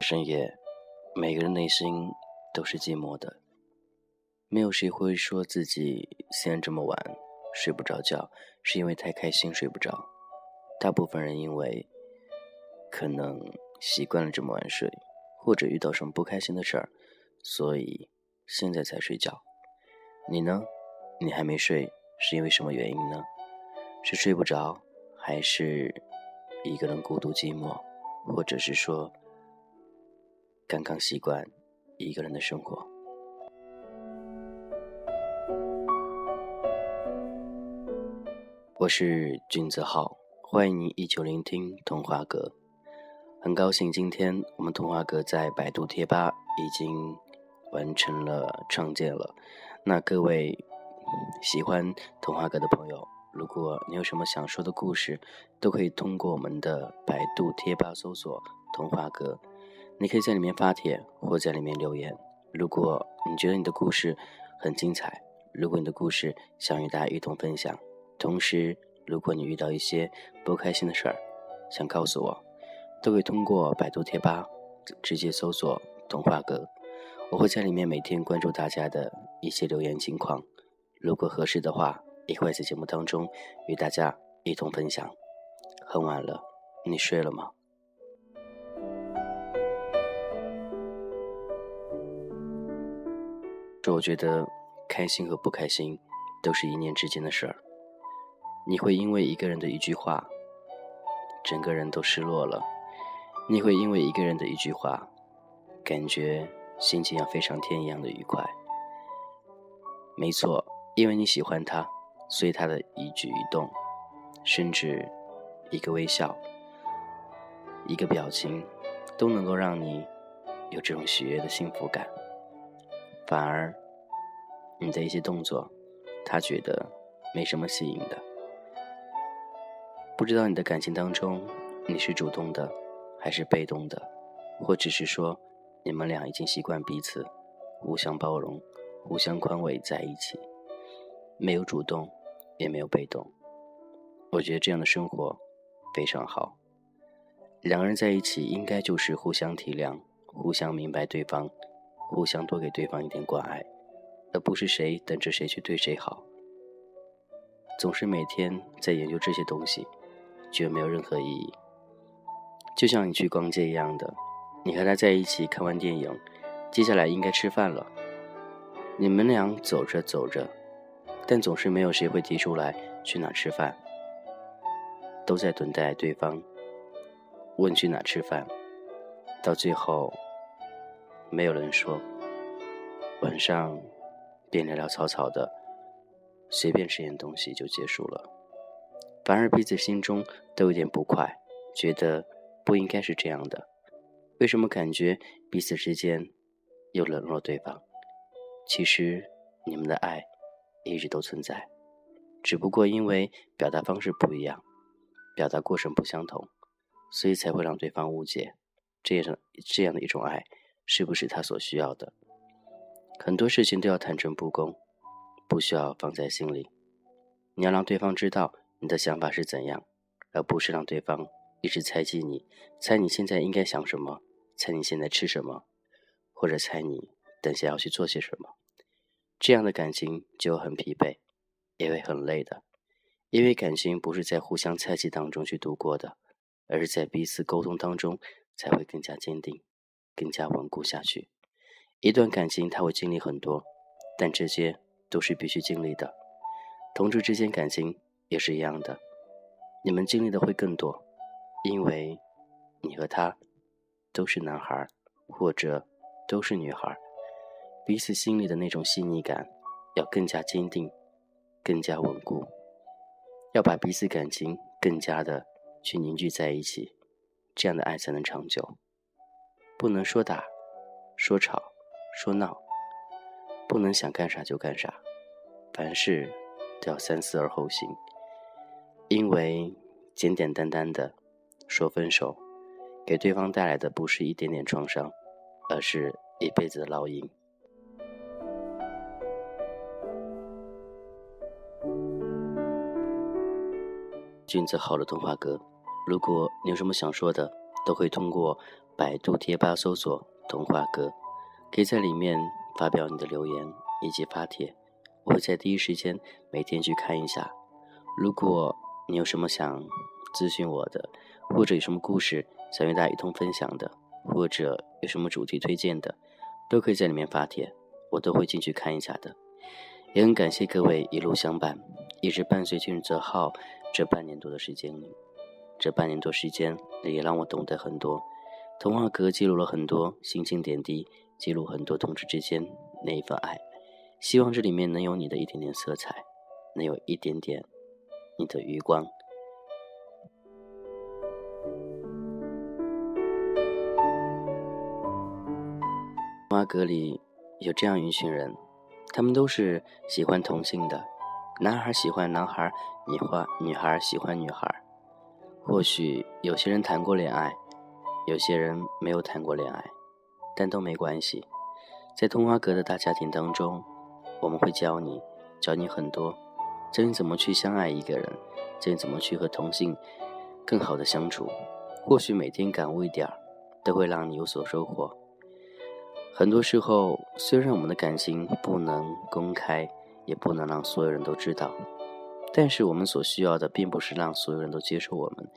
深夜，每个人内心都是寂寞的。没有谁会说自己现在这么晚睡不着觉，是因为太开心睡不着。大部分人因为可能习惯了这么晚睡，或者遇到什么不开心的事儿，所以现在才睡觉。你呢？你还没睡，是因为什么原因呢？是睡不着，还是一个人孤独寂寞，或者是说？刚刚习惯一个人的生活。我是君子浩，欢迎您依旧聆听童话阁。很高兴今天我们童话阁在百度贴吧已经完成了创建了。那各位喜欢童话阁的朋友，如果你有什么想说的故事，都可以通过我们的百度贴吧搜索“童话阁”。你可以在里面发帖，或在里面留言。如果你觉得你的故事很精彩，如果你的故事想与大家一同分享，同时如果你遇到一些不开心的事儿，想告诉我，都可以通过百度贴吧直接搜索“童话阁”，我会在里面每天关注大家的一些留言情况。如果合适的话，也会在节目当中与大家一同分享。很晚了，你睡了吗？这我觉得，开心和不开心，都是一念之间的事儿。你会因为一个人的一句话，整个人都失落了；你会因为一个人的一句话，感觉心情要飞上天一样的愉快。没错，因为你喜欢他，所以他的一举一动，甚至一个微笑、一个表情，都能够让你有这种喜悦的幸福感。反而，你的一些动作，他觉得没什么吸引的。不知道你的感情当中，你是主动的，还是被动的，或者是说，你们俩已经习惯彼此互相包容、互相宽慰在一起，没有主动，也没有被动。我觉得这样的生活非常好。两个人在一起，应该就是互相体谅、互相明白对方。互相多给对方一点关爱，而不是谁等着谁去对谁好。总是每天在研究这些东西，觉得没有任何意义。就像你去逛街一样的，你和他在一起看完电影，接下来应该吃饭了。你们俩走着走着，但总是没有谁会提出来去哪吃饭，都在等待对方问去哪吃饭，到最后。没有人说，晚上便潦潦草草的，随便吃点东西就结束了。反而彼此心中都有点不快，觉得不应该是这样的。为什么感觉彼此之间又冷落对方？其实你们的爱一直都存在，只不过因为表达方式不一样，表达过程不相同，所以才会让对方误解。这样这样的一种爱。是不是他所需要的？很多事情都要坦诚不公，不需要放在心里。你要让对方知道你的想法是怎样，而不是让对方一直猜忌你，猜你现在应该想什么，猜你现在吃什么，或者猜你等下要去做些什么。这样的感情就很疲惫，也会很累的。因为感情不是在互相猜忌当中去度过的，而是在彼此沟通当中才会更加坚定。更加稳固下去。一段感情，他会经历很多，但这些都是必须经历的。同志之间感情也是一样的，你们经历的会更多，因为你和他都是男孩，或者都是女孩，彼此心里的那种细腻感要更加坚定，更加稳固，要把彼此感情更加的去凝聚在一起，这样的爱才能长久。不能说打，说吵，说闹，不能想干啥就干啥，凡事都要三思而后行。因为简简单单的说分手，给对方带来的不是一点点创伤，而是一辈子的烙印。俊泽浩的童话阁。如果你有什么想说的，都可以通过百度贴吧搜索“童话阁”，可以在里面发表你的留言以及发帖，我会在第一时间每天去看一下。如果你有什么想咨询我的，或者有什么故事想与大家一同分享的，或者有什么主题推荐的，都可以在里面发帖，我都会进去看一下的。也很感谢各位一路相伴，一直伴随俊泽浩这半年多的时间里。这半年多时间也让我懂得很多。童话阁记录了很多心情点滴，记录很多同志之间那一份爱。希望这里面能有你的一点点色彩，能有一点点你的余光。童话阁里有这样一群人，他们都是喜欢同性的，男孩喜欢男孩，女花女孩喜欢女孩。或许有些人谈过恋爱，有些人没有谈过恋爱，但都没关系。在童话阁的大家庭当中，我们会教你，教你很多，教你怎么去相爱一个人，教你怎么去和同性更好的相处。或许每天感悟一点儿，都会让你有所收获。很多时候，虽然我们的感情不能公开，也不能让所有人都知道。但是我们所需要的，并不是让所有人都接受我们，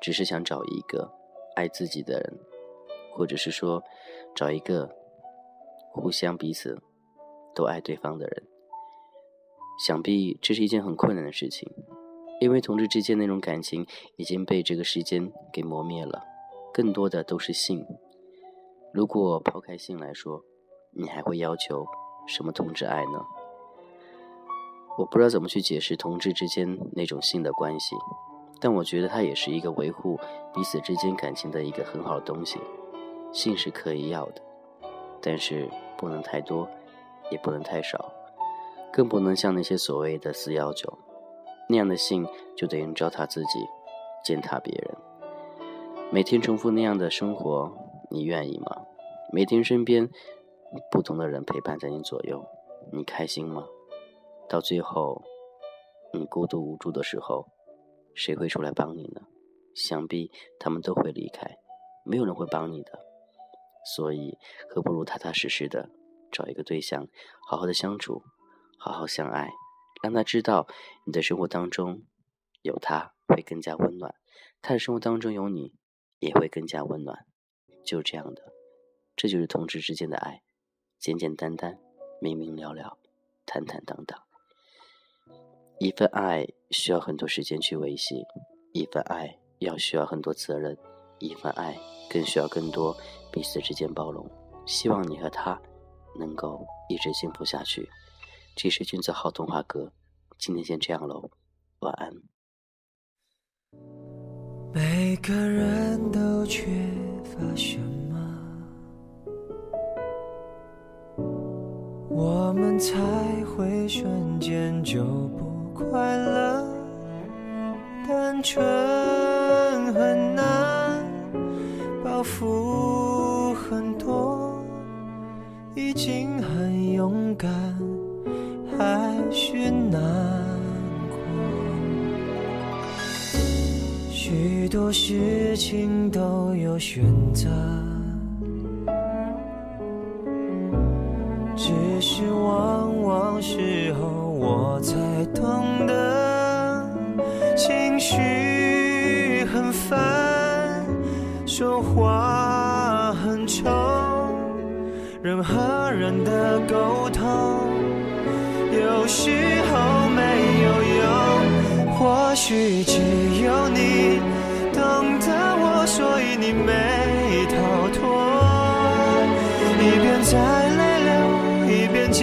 只是想找一个爱自己的人，或者是说，找一个互相彼此都爱对方的人。想必这是一件很困难的事情，因为同志之间那种感情已经被这个时间给磨灭了，更多的都是性。如果抛开性来说，你还会要求什么同志爱呢？我不知道怎么去解释同志之间那种性的关系，但我觉得它也是一个维护彼此之间感情的一个很好的东西。性是可以要的，但是不能太多，也不能太少，更不能像那些所谓的四幺九那样的性，就等于糟蹋自己，践踏别人。每天重复那样的生活，你愿意吗？每天身边不同的人陪伴在你左右，你开心吗？到最后，你孤独无助的时候，谁会出来帮你呢？想必他们都会离开，没有人会帮你的。所以，何不如踏踏实实的找一个对象，好好的相处，好好相爱，让他知道你的生活当中有他会更加温暖，他的生活当中有你也会更加温暖。就这样的，这就是同志之间的爱，简简单单，明明了了，坦坦荡荡。一份爱需要很多时间去维系，一份爱要需要很多责任，一份爱更需要更多彼此之间包容。希望你和他能够一直幸福下去。这是君子好童话哥，今天先这样喽，晚安。每个人都缺乏什么，我们才会瞬间就不。快乐，单纯很难，包袱很多，已经很勇敢，还是难过。许多事情都有选择，我才懂得，情绪很烦，说话很冲，人和人的沟通有时候没有用。或许只有你懂得我，所以你没逃脱。一边在泪流，一边紧，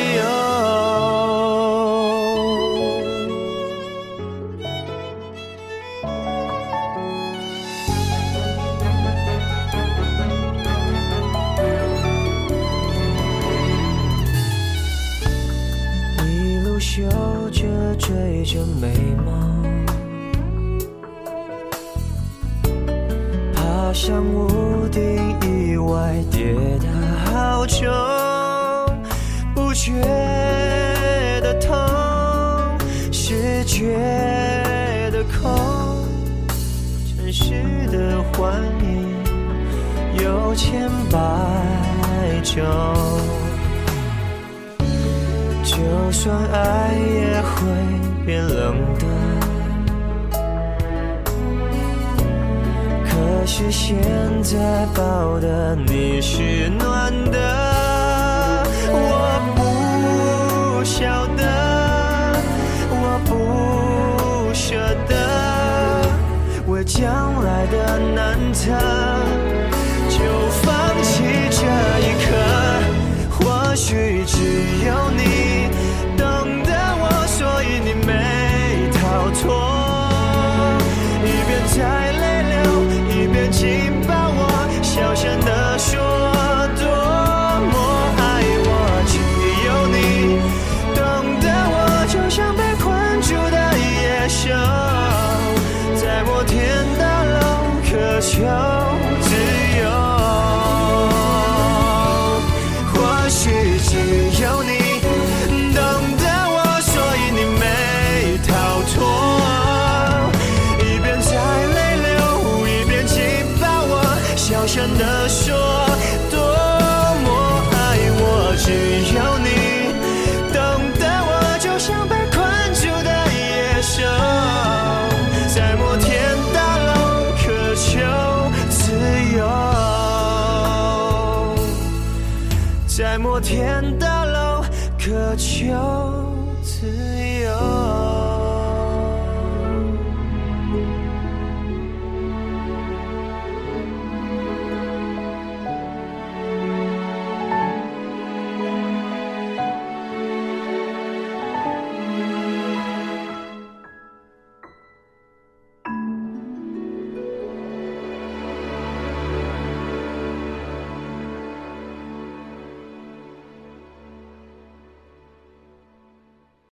觉得好重，不觉得痛，是觉得空。真实的幻影有千百种，就算爱也会变冷的。是现在抱的你是暖的，我不晓得，我不舍得，为将来的难测，就放弃这一刻。或许只有你求天大楼渴求